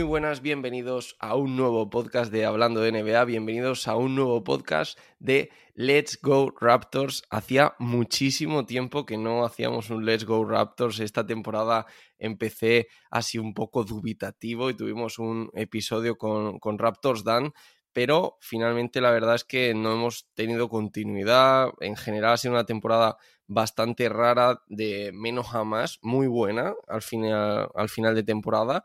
Muy buenas, bienvenidos a un nuevo podcast de Hablando de NBA, bienvenidos a un nuevo podcast de Let's Go Raptors. Hacía muchísimo tiempo que no hacíamos un Let's Go Raptors. Esta temporada empecé así un poco dubitativo y tuvimos un episodio con, con Raptors Dan, pero finalmente la verdad es que no hemos tenido continuidad. En general ha sido una temporada bastante rara, de menos a más, muy buena al final, al final de temporada.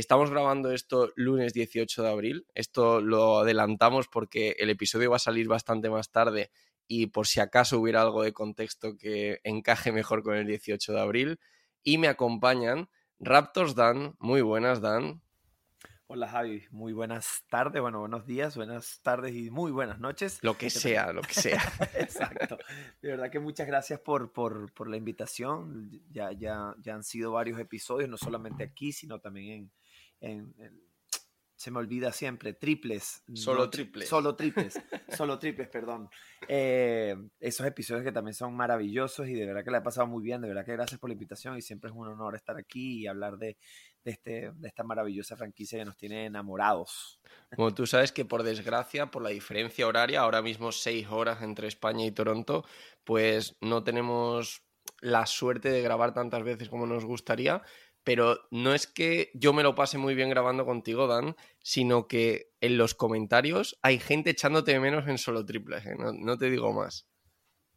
Estamos grabando esto lunes 18 de abril. Esto lo adelantamos porque el episodio va a salir bastante más tarde y por si acaso hubiera algo de contexto que encaje mejor con el 18 de abril. Y me acompañan Raptors Dan. Muy buenas, Dan. Hola Javi, muy buenas tardes, bueno, buenos días, buenas tardes y muy buenas noches. Lo que sea, lo que sea. Exacto. De verdad que muchas gracias por, por, por la invitación. Ya, ya, ya han sido varios episodios, no solamente aquí, sino también en, en- en- se me olvida siempre, triples. Solo no- triples. Solo triples, solo triples, perdón. Eh, esos episodios que también son maravillosos y de verdad que la he pasado muy bien, de verdad que gracias por la invitación y siempre es un honor estar aquí y hablar de, de, este, de esta maravillosa franquicia que nos tiene enamorados. Como tú sabes que por desgracia, por la diferencia horaria, ahora mismo seis horas entre España y Toronto, pues no tenemos la suerte de grabar tantas veces como nos gustaría. Pero no es que yo me lo pase muy bien grabando contigo, Dan, sino que en los comentarios hay gente echándote de menos en solo triples, ¿eh? no, no te digo más.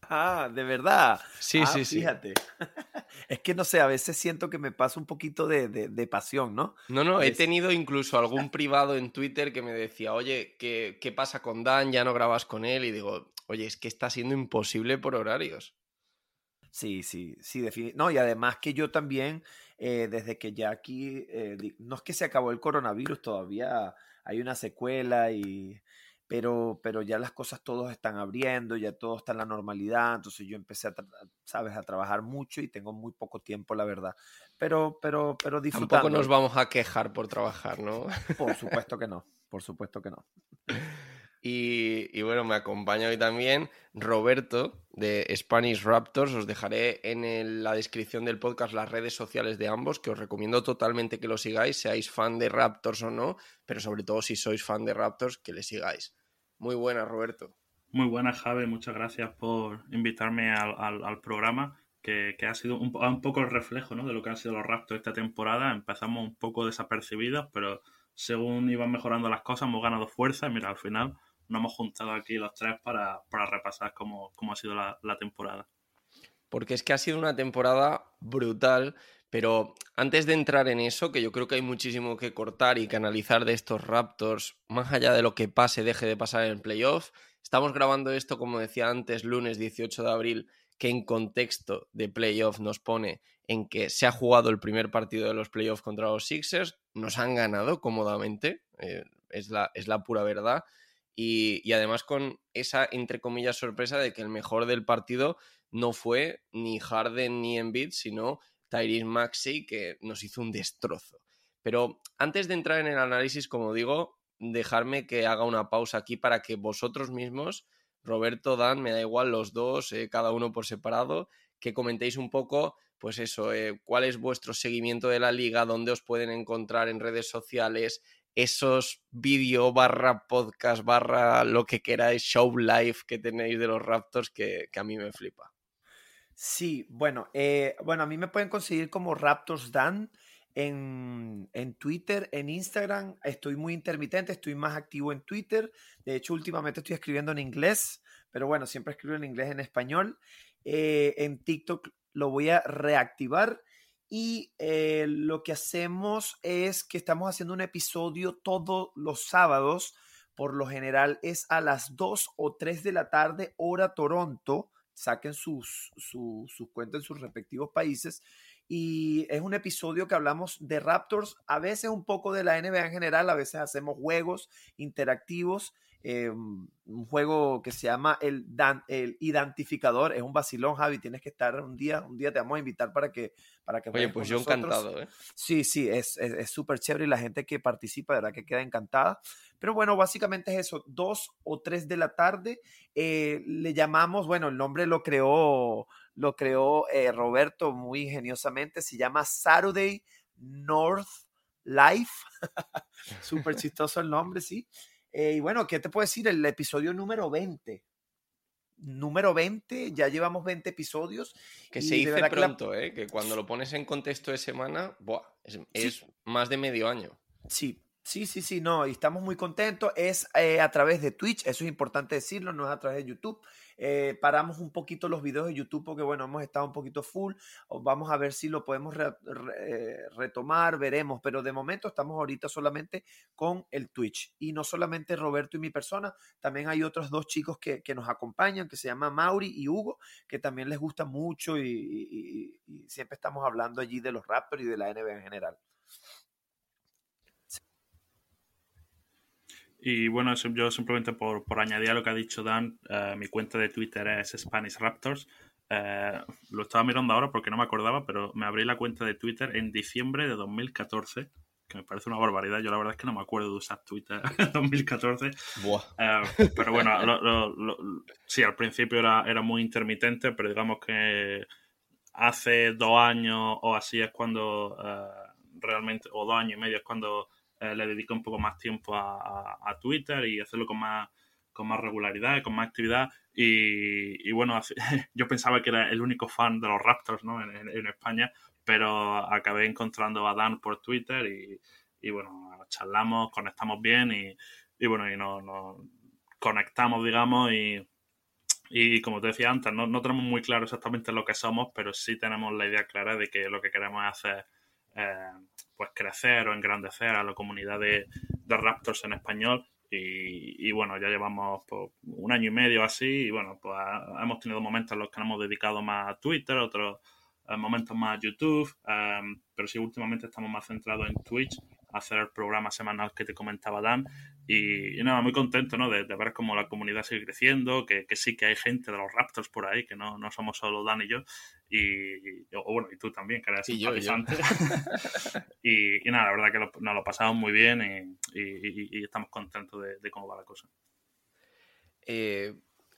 Ah, de verdad. Sí, Ah, sí, sí. Fíjate. es que no sé, a veces siento que me pasa un poquito de, de- de pasión, ¿no? No, no, he tenido incluso algún privado en Twitter que me decía, oye, ¿qué, ¿qué pasa con Dan? Ya no grabas con él. Y digo, oye, es que está siendo imposible por horarios. Sí, sí, sí, defini- No, y además que yo también, eh, desde que ya aquí, eh, no es que se acabó el coronavirus, todavía hay una secuela y... Pero, pero ya las cosas todos están abriendo, ya todo está en la normalidad, entonces yo empecé a, sabes, a trabajar mucho y tengo muy poco tiempo, la verdad. Pero, pero, pero disfrutando. Tampoco nos vamos a quejar por trabajar, ¿no? Por supuesto que no, por supuesto que no. Y, bueno, me acompaña hoy también Roberto de Spanish Raptors. Os dejaré en la descripción del podcast las redes sociales de ambos, que os recomiendo totalmente que lo sigáis, seáis fan de Raptors o no, pero sobre todo si sois fan de Raptors, que le sigáis. Muy buena, Roberto. Muy buenas, Javi. Muchas gracias por invitarme al, programa, que, ha sido un, po- un poco el reflejo ¿no? de lo que han sido los Raptors esta temporada. Empezamos un poco desapercibidos, pero según iban mejorando las cosas, hemos ganado fuerza. Mira, al final nos hemos juntado aquí los tres para, para repasar cómo, cómo ha sido la, temporada. porque es que ha sido una temporada brutal, pero antes de entrar en eso, que yo creo que hay muchísimo que cortar y que analizar de estos Raptors, más allá de lo que pase, deje de pasar en el playoff, estamos grabando esto, como decía antes, lunes 18 de abril, que en contexto de playoff nos pone en que se ha jugado el primer partido de los playoffs contra los Sixers, nos han ganado cómodamente, eh, es, la, es la pura verdad, y, además con esa, entre comillas, sorpresa de que el mejor del partido no fue ni Harden ni Embiid, sino Tyrese Maxey, que nos hizo un destrozo. Pero antes de entrar en el análisis, como digo, dejarme que haga una pausa aquí para que vosotros mismos, Roberto, Dan, me da igual los dos, eh, cada uno por separado, que comentéis un poco, pues eso, eh, cuál es vuestro seguimiento de la liga, dónde os pueden encontrar en redes sociales, esos vídeo barra podcast barra lo que queráis, show live que tenéis de los Raptors que, a mí me flipa. Sí, bueno, eh, bueno, a mí me pueden conseguir como Raptors Dan en, en, Twitter, en Instagram. Estoy muy intermitente, estoy más activo en Twitter. De hecho, últimamente estoy escribiendo en inglés, pero bueno, siempre escribo en inglés, en español. Eh, en TikTok lo voy a reactivar. Y eh, lo que hacemos es que estamos haciendo un episodio todos los sábados. Por lo general es a las 2 o 3 de la tarde, hora Toronto. Saquen sus, sus cuentas en sus respectivos países y es un episodio que hablamos de Raptors, a veces un poco de la NBA en general, a veces hacemos juegos interactivos. Eh, un juego que se llama el, el Identificador, es un vacilón, Javi, tienes que estar un día, un día te vamos a invitar para que para que Oye, pues yo encantado, ¿eh? Sí, sí, es súper es, chévere y la gente que participa, de verdad que queda encantada. Pero bueno, básicamente es eso, dos o tres de la tarde, eh, le llamamos, bueno, el nombre lo creó lo creó eh, Roberto muy ingeniosamente, se llama Saturday North Life. Súper chistoso el nombre, sí. Eh, y bueno, ¿qué te puedo decir? El episodio número 20. Número 20, ya llevamos 20 episodios. Que se dice pronto, que ¿eh? que cuando lo pones en contexto de semana, es, más de medio año. Sí, Sí, sí, sí, no, y estamos muy contentos. Es a través de Twitch, eso es importante decirlo, no es a través de YouTube. Eh, paramos un poquito los videos de YouTube porque, bueno, hemos estado un poquito full. Vamos a ver si lo podemos eh, retomar, veremos. Pero de momento estamos ahorita solamente con el Twitch. Y no solamente Roberto y mi persona, también hay otros dos chicos que, nos acompañan, que se llaman Mauri y Hugo, que también les gusta mucho y, y siempre estamos hablando allí de los Raptors y de la NBA en general. Y bueno, yo simplemente por, por añadir a lo que ha dicho Dan, eh, mi cuenta de Twitter es Spanish Raptors. Eh, lo estaba mirando ahora porque no me acordaba, pero me abrí la cuenta de Twitter en diciembre de 2014, que me parece una barbaridad. Yo la verdad es que no me acuerdo de usar Twitter en 2014. Eh, pero bueno, sí, al principio era, era muy intermitente, pero digamos que hace dos años o así es cuando realmente, o dos años y medio es cuando eh, le dedico un poco más tiempo a, Twitter y hacerlo con más, con más regularidad, con más actividad. Y, bueno, yo pensaba que era el único fan de los Raptors ¿no? en, España, pero acabé encontrando a Dan por Twitter y, bueno, charlamos, conectamos bien y, bueno, y nos, conectamos, digamos, y, y como te decía antes, no, no, tenemos muy claro exactamente lo que somos, pero sí tenemos la idea clara de que lo que queremos hacer eh, pues crecer o engrandecer a la comunidad de, Raptors en español. Y, bueno, ya llevamos pues, un año y medio así y bueno, pues hemos tenido momentos en los que nos hemos dedicado más a Twitter, otros eh, momentos más a YouTube, eh, pero sí últimamente estamos más centrados en Twitch hacer el programa semanal que te comentaba Dan. Y, nada, muy contento ¿no? de, ver cómo la comunidad sigue creciendo, que, sí que hay gente de los Raptors por ahí, que no, no somos solo Dan y yo. Y, o bueno, y tú también, que eres yo, y, nada, la verdad que nos lo pasamos muy bien y, estamos contentos de, de, cómo va la cosa. Eh,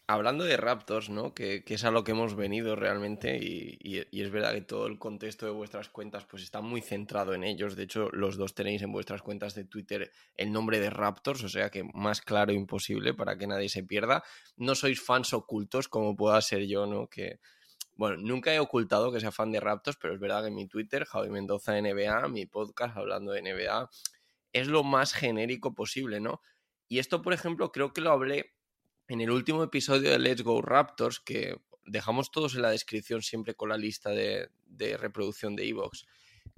hablando de Raptors, ¿no? Que, es a lo que hemos venido realmente y, es verdad que todo el contexto de vuestras cuentas pues está muy centrado en ellos. De hecho, los dos tenéis en vuestras cuentas de Twitter el nombre de Raptors, o sea que más claro imposible para que nadie se pierda. No sois fans ocultos como pueda ser yo, ¿no? Que, bueno, nunca he ocultado que sea fan de Raptors, pero es verdad que mi Twitter, Javi Mendoza NBA, mi podcast hablando de NBA, es lo más genérico posible, ¿no? Y esto, por ejemplo, creo que lo hablé en el último episodio de Let's Go Raptors, que dejamos todos en la descripción siempre con la lista de, reproducción de Evox,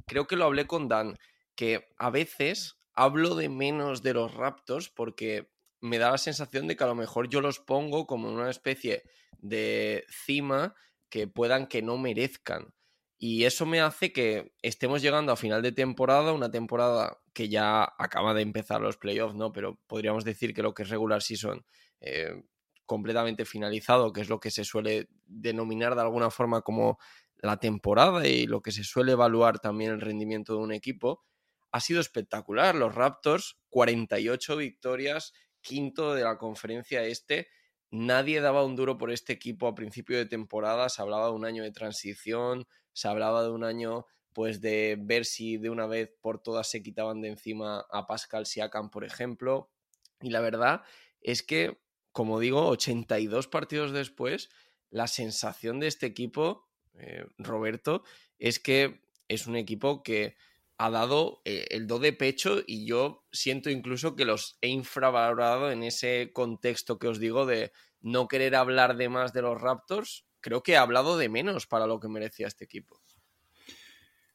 creo que lo hablé con Dan, que a veces hablo de menos de los Raptors porque me da la sensación de que a lo mejor yo los pongo como una especie de cima que puedan que no merezcan. Y eso me hace que estemos llegando a final de temporada, una temporada que ya acaba de empezar los playoffs, ¿no? Pero podríamos decir que lo que es regular season eh, completamente finalizado, que es lo que se suele denominar de alguna forma como la temporada y lo que se suele evaluar también el rendimiento de un equipo, ha sido espectacular. Los Raptors, 48 victorias, quinto de la conferencia este. Nadie daba un duro por este equipo a principio de temporada. Se hablaba de un año de transición, se hablaba de un año pues de ver si de una vez por todas se quitaban de encima a Pascal Siakam, por ejemplo. Y la verdad es que, como digo, 82 partidos después, la sensación de este equipo, eh, Roberto, es que es un equipo que ha dado eh, el do de pecho y yo siento incluso que los he infravalorado en ese contexto que os digo de no querer hablar de más de los Raptors. Creo que he hablado de menos para lo que merecía este equipo.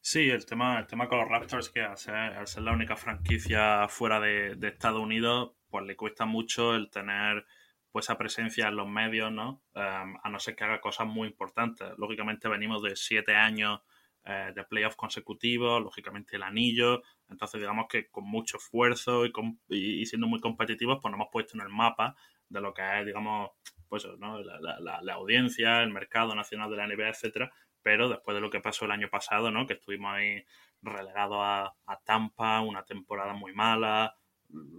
Sí, el tema, el tema con los Raptors que al ser, la única franquicia fuera de, Estados Unidos, pues le cuesta mucho el tener pues esa presencia en los medios, ¿no? Em, a no ser que haga cosas muy importantes. Lógicamente venimos de siete años eh, de playoffs consecutivos, lógicamente el anillo. Entonces, digamos que con mucho esfuerzo y, siendo muy competitivos, pues nos hemos puesto en el mapa de lo que es, digamos, pues ¿no? la, audiencia, el mercado nacional de la NBA, etcétera. Pero después de lo que pasó el año pasado, ¿no? Que estuvimos ahí relegados a, Tampa, una temporada muy mala,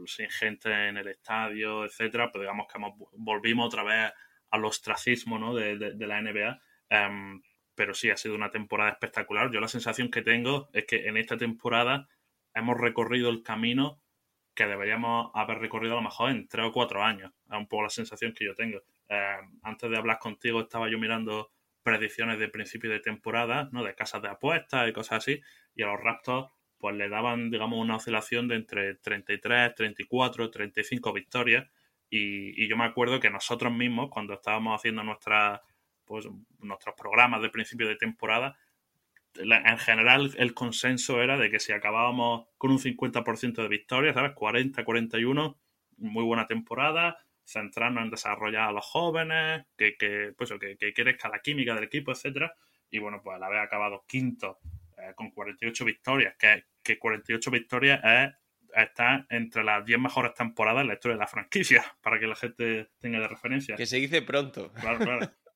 sin gente en el estadio, etcétera, pues digamos que volvimos otra vez al ostracismo ¿no? de, de, la NBA. Em, pero sí, ha sido una temporada espectacular. Yo la sensación que tengo es que en esta temporada hemos recorrido el camino que deberíamos haber recorrido a lo mejor en tres o cuatro años. Es un poco la sensación que yo tengo. Eh, antes de hablar contigo estaba yo mirando predicciones de principio de temporada, ¿no? De casas de apuestas y cosas así, y a los Raptors pues le daban, digamos, una oscilación de entre 33, 34, 35 victorias. Y, y yo me acuerdo que nosotros mismos, cuando estábamos haciendo nuestra pues, nuestros programas de principio de temporada, en general el consenso era de que si acabábamos con un 50% de victorias, ¿sabes? 40-41, muy buena temporada, centrarnos en desarrollar a los jóvenes, que, que, pues, que, que crezca la química del equipo, etcétera Y bueno, pues al haber acabado quinto eh, con 48 victorias, que, que 48 victorias es está entre las 10 mejores temporadas en la historia de la franquicia, para que la gente tenga de referencia. Que se dice pronto. Claro, claro.